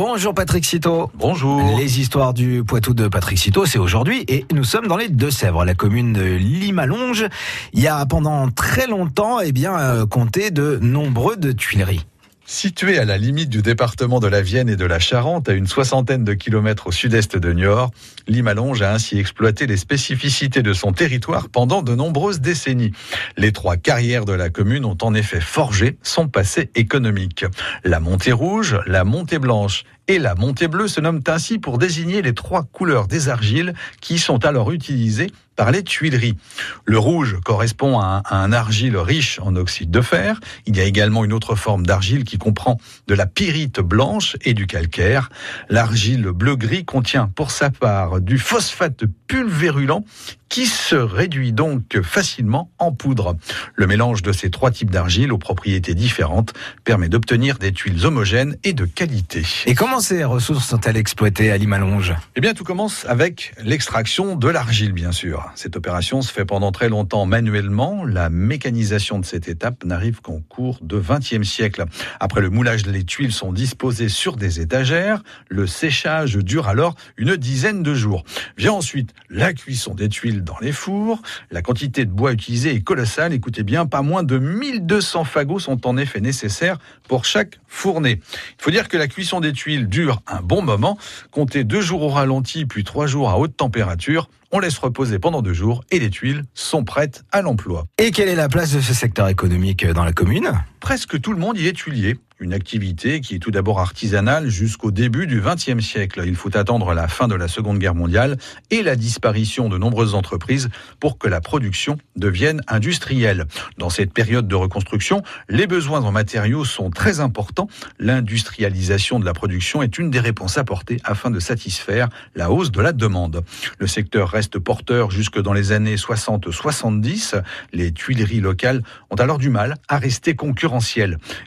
Bonjour Patrick Citeau. Bonjour. Les histoires du Poitou de Patrick Citeau, c'est aujourd'hui et nous sommes dans les Deux-Sèvres, la commune de Limalonge. Il y a pendant très longtemps, eh bien, euh, compté de nombreux de Tuileries. Situé à la limite du département de la Vienne et de la Charente, à une soixantaine de kilomètres au sud-est de Niort, Limalonge a ainsi exploité les spécificités de son territoire pendant de nombreuses décennies. Les trois carrières de la commune ont en effet forgé son passé économique. La montée rouge, la montée blanche et la montée bleue se nomment ainsi pour désigner les trois couleurs des argiles qui sont alors utilisées par les tuileries. Le rouge correspond à un, argile riche en oxyde de fer. Il y a également une autre forme d'argile qui comprend de la pyrite blanche et du calcaire. L'argile bleu-gris contient pour sa part du phosphate pulvérulent qui se réduit donc facilement en poudre. Le mélange de ces trois types d'argile aux propriétés différentes permet d'obtenir des tuiles homogènes et de qualité. Et comment ces ressources sont-elles exploitées à Limalonge? Eh bien, tout commence avec l'extraction de l'argile, bien sûr. Cette opération se fait pendant très longtemps manuellement. La mécanisation de cette étape n'arrive qu'en cours de XXe siècle. Après le moulage, les tuiles sont disposées sur des étagères. Le séchage dure alors une dizaine de jours. Vient ensuite la cuisson des tuiles dans les fours. La quantité de bois utilisée est colossale. Écoutez bien, pas moins de 1200 fagots sont en effet nécessaires pour chaque fournée. Il faut dire que la cuisson des tuiles dure un bon moment. Comptez deux jours au ralenti, puis trois jours à haute température. On laisse reposer pendant deux jours et les tuiles sont prêtes à l'emploi. Et quelle est la place de ce secteur économique dans la commune? Presque tout le monde y est tuilier une activité qui est tout d'abord artisanale jusqu'au début du XXe siècle. Il faut attendre la fin de la Seconde Guerre mondiale et la disparition de nombreuses entreprises pour que la production devienne industrielle. Dans cette période de reconstruction, les besoins en matériaux sont très importants. L'industrialisation de la production est une des réponses apportées afin de satisfaire la hausse de la demande. Le secteur reste porteur jusque dans les années 60-70. Les tuileries locales ont alors du mal à rester concurrentielles.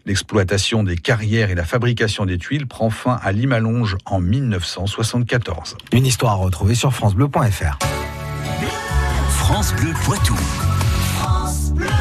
L'exploitation des carrières et la fabrication des tuiles prend fin à Limalonge en 1974. Une histoire à retrouver sur francebleu.fr. France Bleu Poitou.